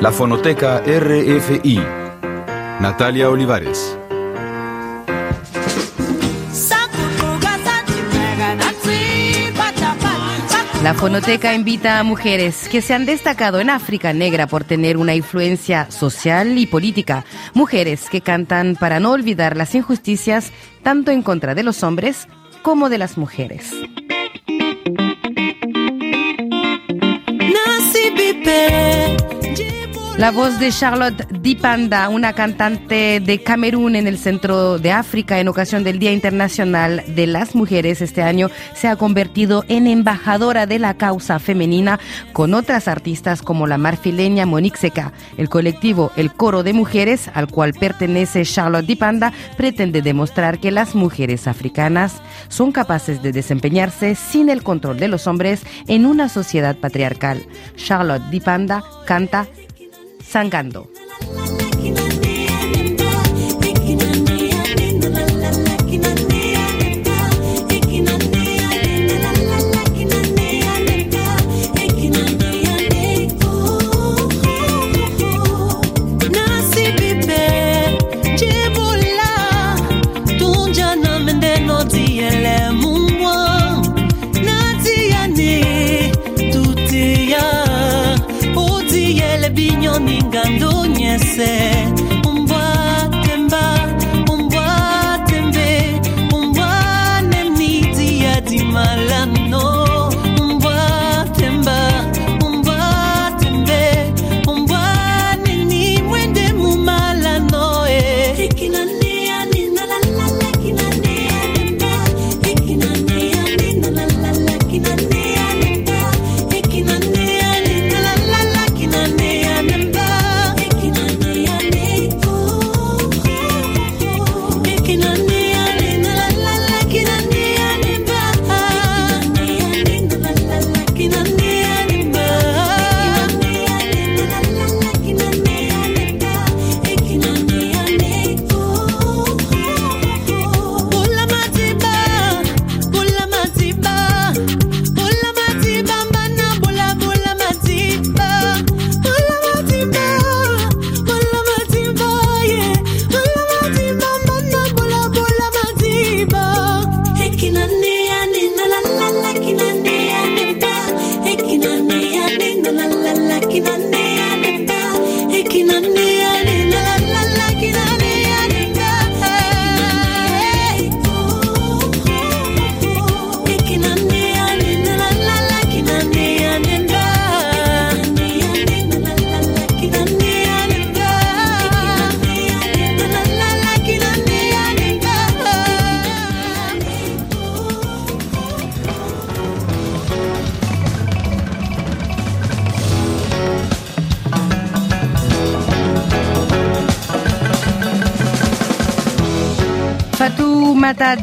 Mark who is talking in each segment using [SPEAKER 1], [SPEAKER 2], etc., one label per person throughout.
[SPEAKER 1] La Fonoteca RFI. Natalia Olivares.
[SPEAKER 2] La Fonoteca invita a mujeres que se han destacado en África Negra por tener una influencia social y política. Mujeres que cantan para no olvidar las injusticias tanto en contra de los hombres como de las mujeres. La voz de Charlotte Dipanda, una cantante de Camerún en el centro de África en ocasión del Día Internacional de las Mujeres este año, se ha convertido en embajadora de la causa femenina con otras artistas como la marfileña Monique Seca. El colectivo El Coro de Mujeres, al cual pertenece Charlotte Dipanda, pretende demostrar que las mujeres africanas son capaces de desempeñarse sin el control de los hombres en una sociedad patriarcal. Charlotte Dipanda canta Sangando.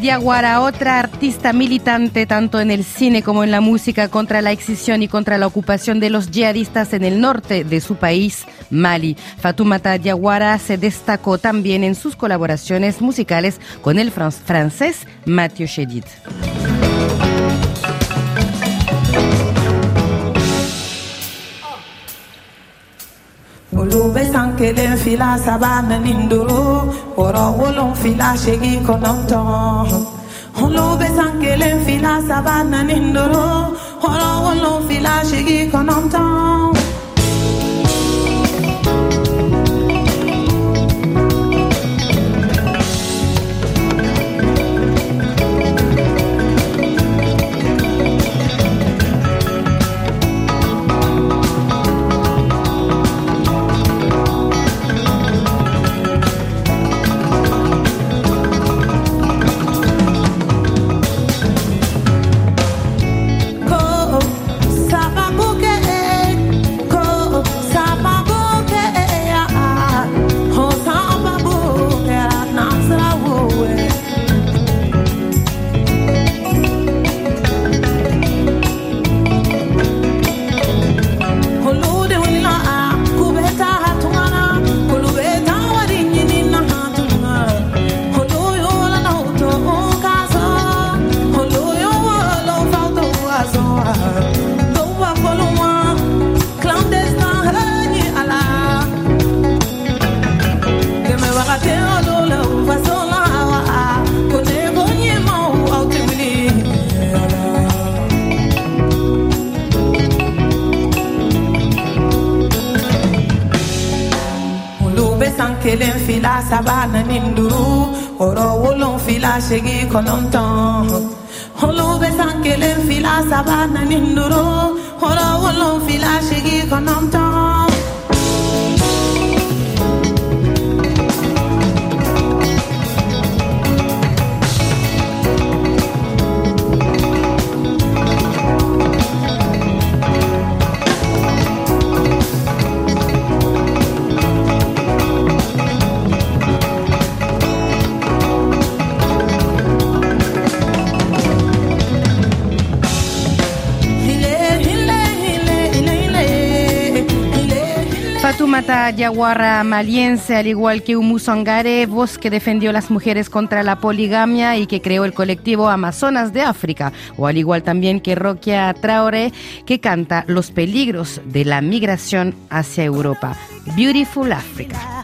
[SPEAKER 2] Mata Diaguara, otra artista militante tanto en el cine como en la música contra la excisión y contra la ocupación de los yihadistas en el norte de su país, Mali. Fatoumata Diaguara se destacó también en sus colaboraciones musicales con el francés Mathieu Chédid.
[SPEAKER 3] dube sanke den fila sabana ninduru woro wolon fila shegi kononto. Olube sanke den fila sabana ninduru woro wolon fila shegi kononto. segui con longtemps holo be sankelen fila sabana ninduro holo wolo fila segui con longtemps
[SPEAKER 4] Fatoumata Yaguara maliense, al igual que Umu Sangare, voz que defendió las mujeres contra la poligamia y que creó el colectivo Amazonas de África, o al igual también que Roquia Traore, que canta los peligros de la migración hacia Europa. Beautiful Africa.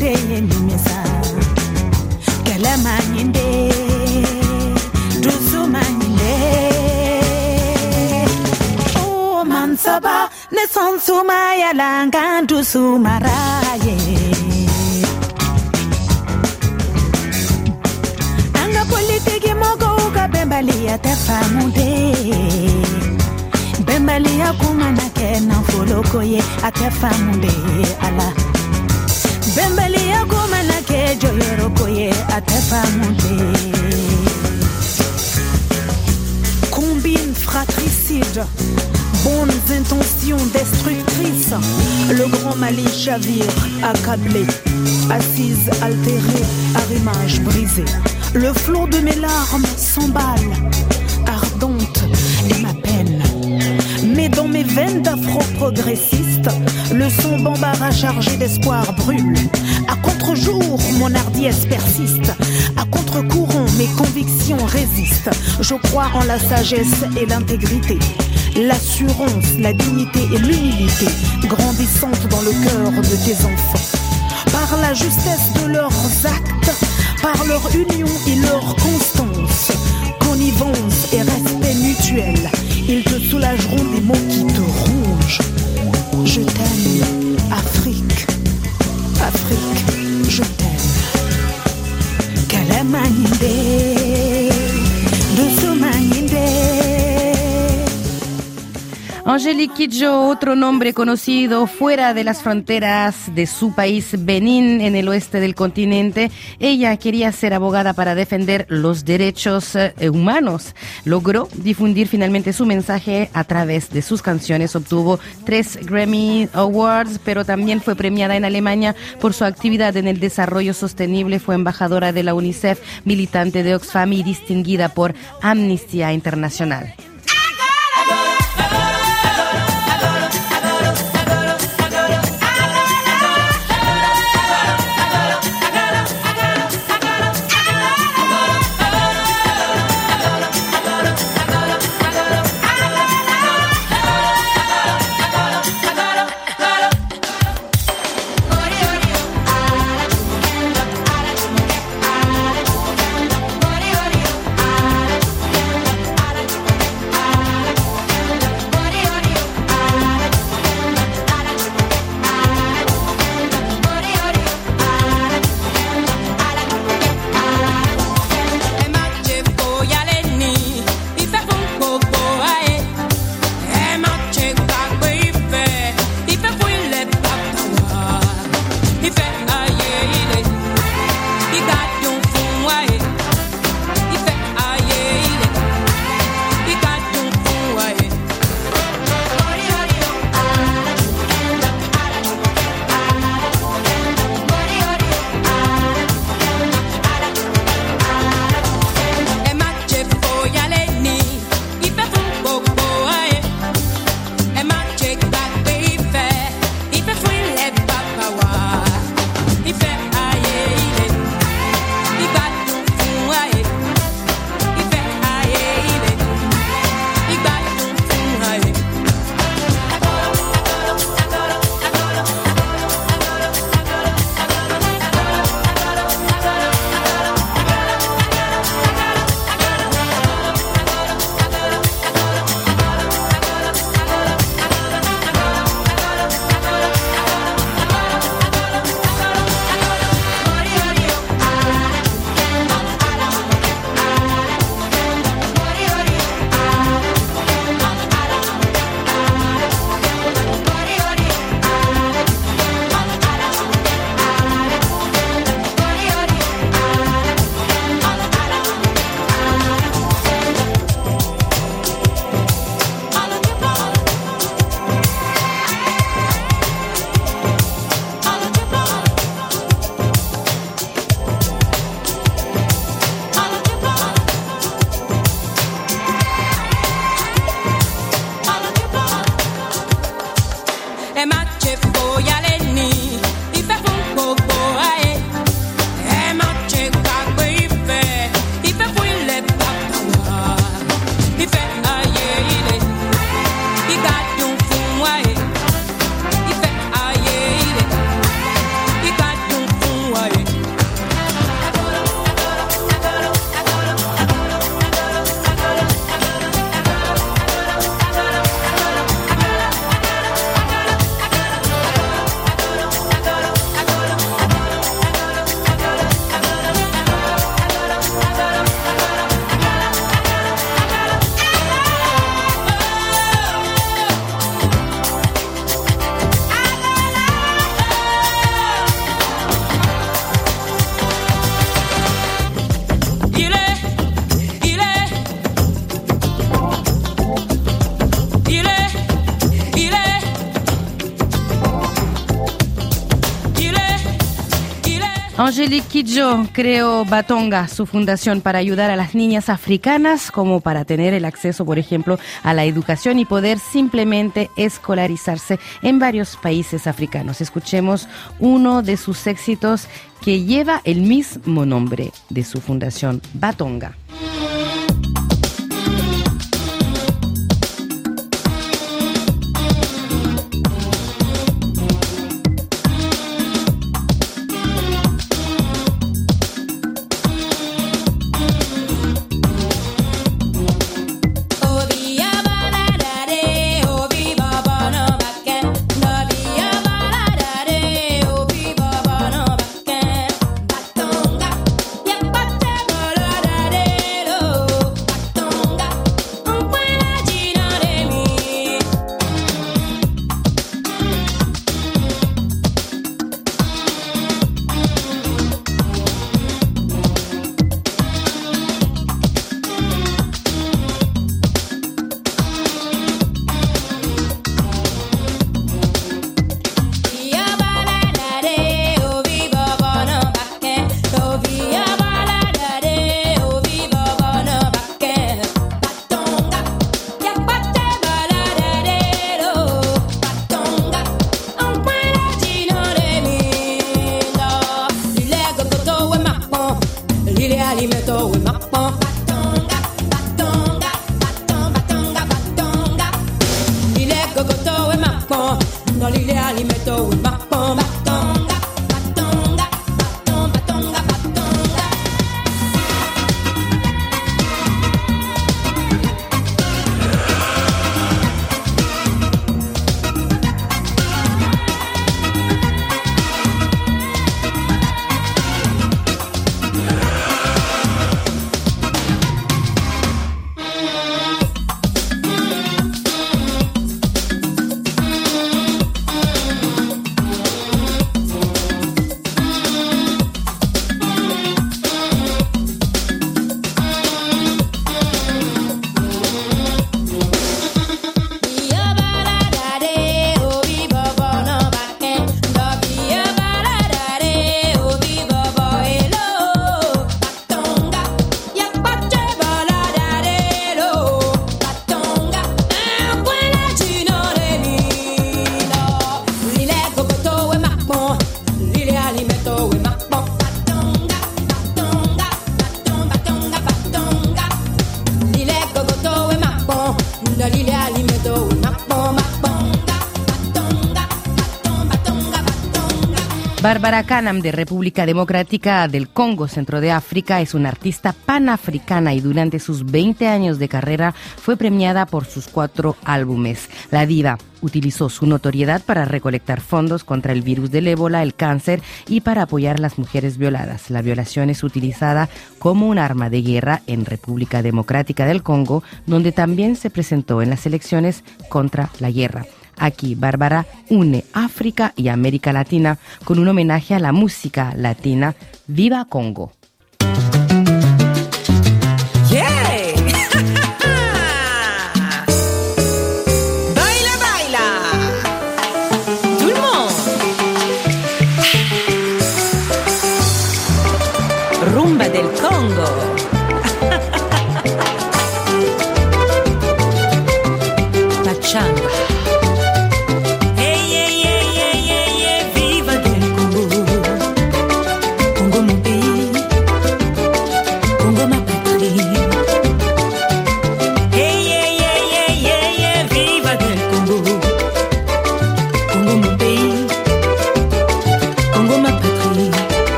[SPEAKER 5] nde nyemimisa kelemanye nde dusumanye nde umansaba nesonsumayalanga dusumaraye anga politiki mogo ukabembaliya tefamude bembaliya kena nafoloko ye atefamude ala. Combine fratricide bonnes intentions destructrices. Le grand Mali chavire accablé assise altérée arrimage brisé le flot de mes larmes s'emballe ardente et ma peine. Mais dans mes veines d'afro-progressiste, le son bambara chargé d'espoir brûle. Contre-jour, mon hardiesse persiste. À contre-courant, mes convictions résistent. Je crois en la sagesse et l'intégrité. L'assurance, la dignité et l'humilité grandissantes dans le cœur de tes enfants. Par la justesse de leurs actes, par leur union et leur constance, connivence et respect mutuel, ils te soulageront des mots qui
[SPEAKER 4] Angelique Kidjo, otro nombre conocido fuera de las fronteras de su país, Benín, en el oeste del continente. Ella quería ser abogada para defender los derechos eh, humanos. Logró difundir finalmente su mensaje a través de sus canciones. Obtuvo tres Grammy Awards, pero también fue premiada en Alemania por su actividad en el desarrollo sostenible. Fue embajadora de la UNICEF, militante de Oxfam y distinguida por Amnistía Internacional.
[SPEAKER 6] Angelique Kidjo creó Batonga, su fundación para ayudar a las niñas africanas como para tener el acceso, por ejemplo, a la educación y poder simplemente escolarizarse en varios países africanos. Escuchemos uno de sus éxitos que lleva el mismo nombre de su fundación, Batonga. Bárbara Canam de República Democrática del Congo, Centro de África, es una artista panafricana y durante sus 20 años de carrera fue premiada por sus cuatro álbumes. La diva utilizó su notoriedad para recolectar fondos contra el virus del ébola, el cáncer y para apoyar a las mujeres violadas. La violación es utilizada como un arma de guerra en República Democrática del Congo, donde también se presentó en las elecciones contra la guerra. Aquí Bárbara une África y América Latina con un homenaje a la música latina. ¡Viva Congo!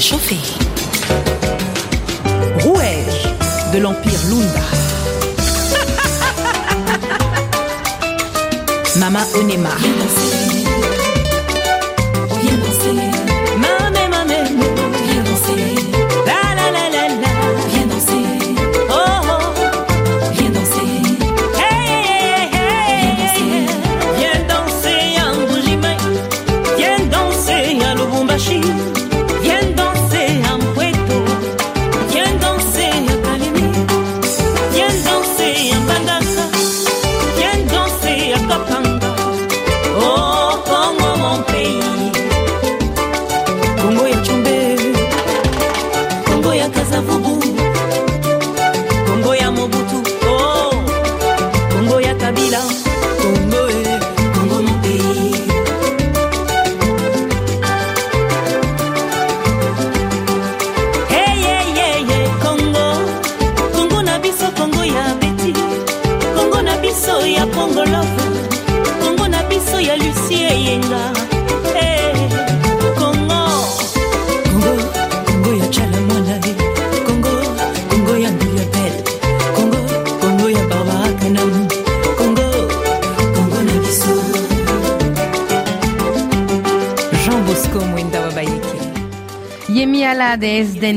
[SPEAKER 2] Chauffer. Rouège de l'Empire Lunda. Mama Onema.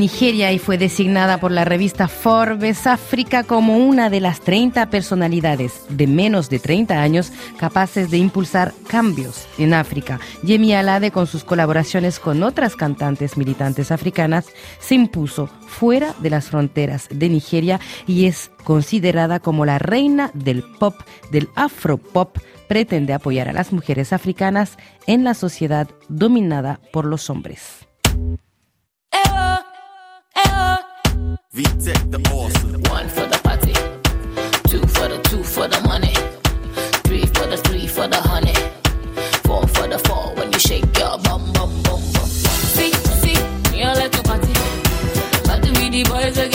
[SPEAKER 4] Nigeria y fue designada por la revista Forbes África como una de las 30 personalidades de menos de 30 años capaces de impulsar cambios en África. Yemi Alade, con sus colaboraciones con otras cantantes militantes africanas, se impuso fuera de las fronteras de Nigeria y es considerada como la reina del pop, del afropop pretende apoyar a las mujeres africanas en la sociedad dominada por los hombres.
[SPEAKER 7] VTech the awesome. One for the party, two for the two for the money, three for the three for the honey, four for the four when you shake your bum bum bum bum. See see, you like to party, with the boys that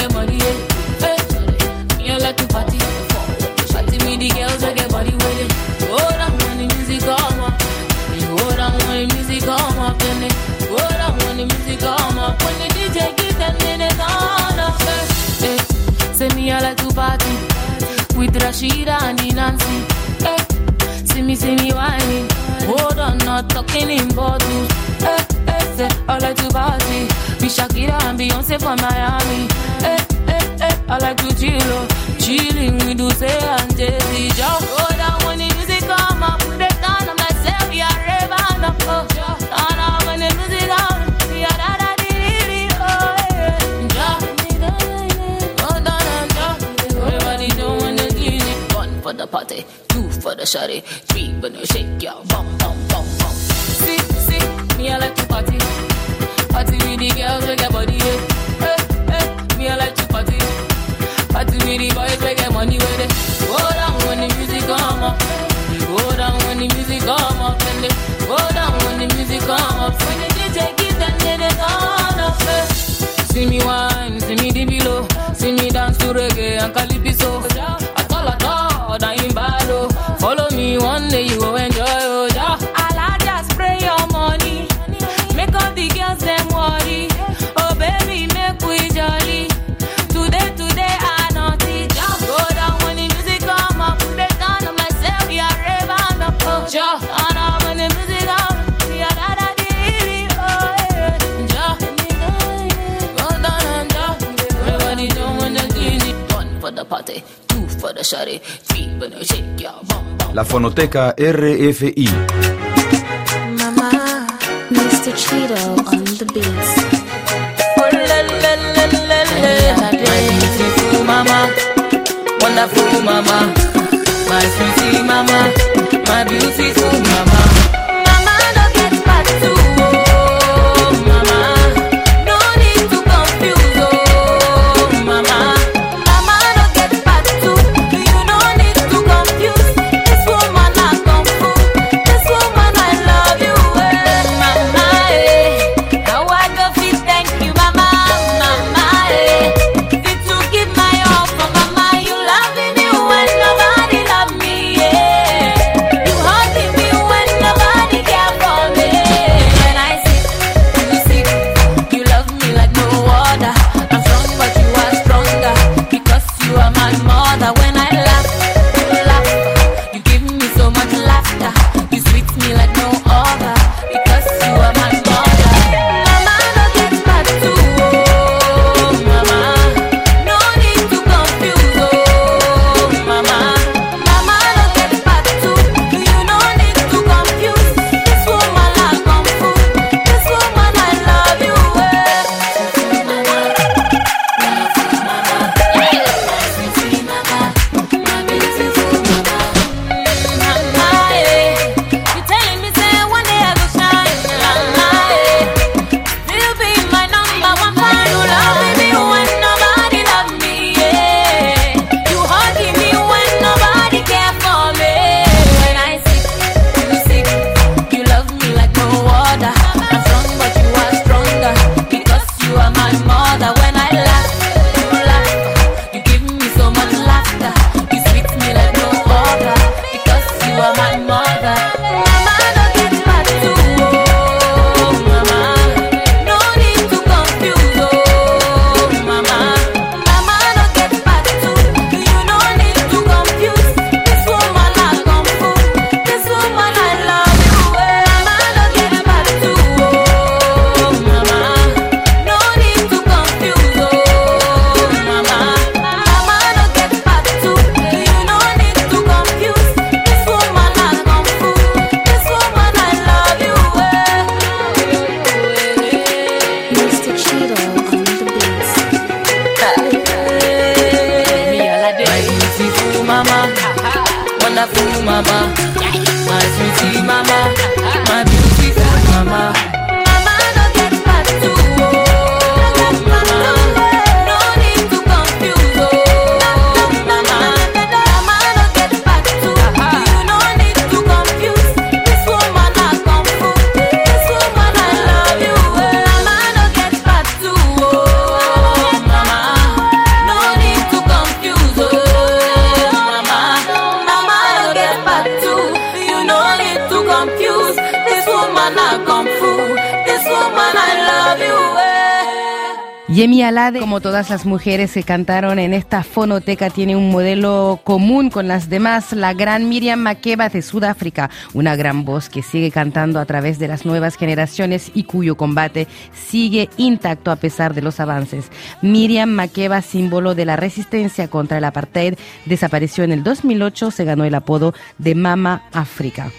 [SPEAKER 7] with Rashida and Nancy. Hey, see me see me whining. Hold on, not talking in bottles. Hey, hey, say I like to party with Shakira and Beyonce from Miami. Hey, hey, hey, I like to chill, oh, chilling with Uche and Jay-Z. Just hold oh. The party, two for the shawty, three when you shake your bum bum bum bum. See see, me I like to party, party with the girls with their body. Hey hey, me I like to party, party with the boys with get money with it. Go down when the music come up, go down when the music come up, and they go down when the music come up.
[SPEAKER 1] La fonoteca RFI.
[SPEAKER 8] Mama, Mr. Cheeto on the beats.
[SPEAKER 7] Oh, la, la, la, la, la. My beautiful mama, wonderful mama, my sweetie mama, my eh.
[SPEAKER 3] Como todas las mujeres que cantaron en esta fonoteca, tiene un modelo común con las demás, la gran Miriam Makeba de Sudáfrica, una gran voz que sigue cantando a través de las nuevas generaciones y cuyo combate sigue intacto a pesar de los avances. Miriam Makeba, símbolo de la resistencia contra el apartheid, desapareció en el 2008, se ganó el apodo de Mama África.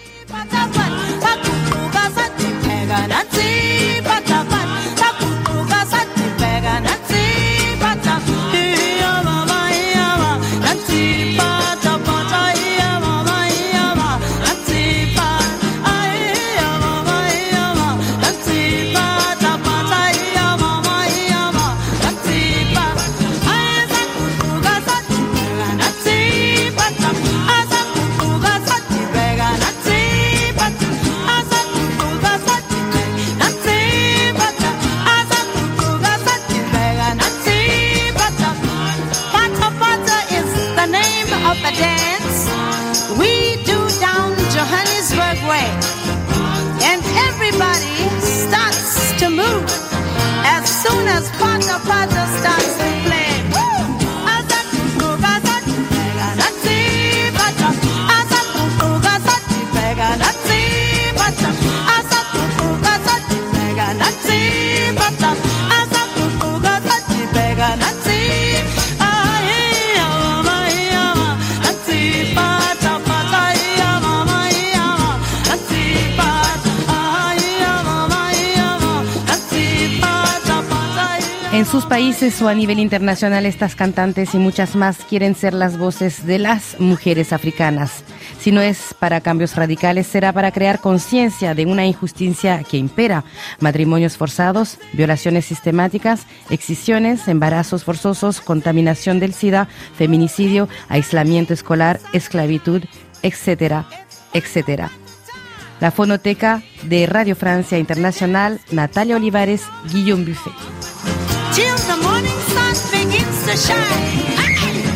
[SPEAKER 3] Países o a nivel internacional, estas cantantes y muchas más quieren ser las voces de las mujeres africanas. Si no es para cambios radicales, será para crear conciencia de una injusticia que impera. Matrimonios forzados, violaciones sistemáticas, excisiones, embarazos forzosos, contaminación del SIDA, feminicidio, aislamiento escolar, esclavitud, etcétera, etcétera. La fonoteca de Radio Francia Internacional, Natalia Olivares, Guillaume Buffet.
[SPEAKER 9] till the morning sun begins to shine. Hey!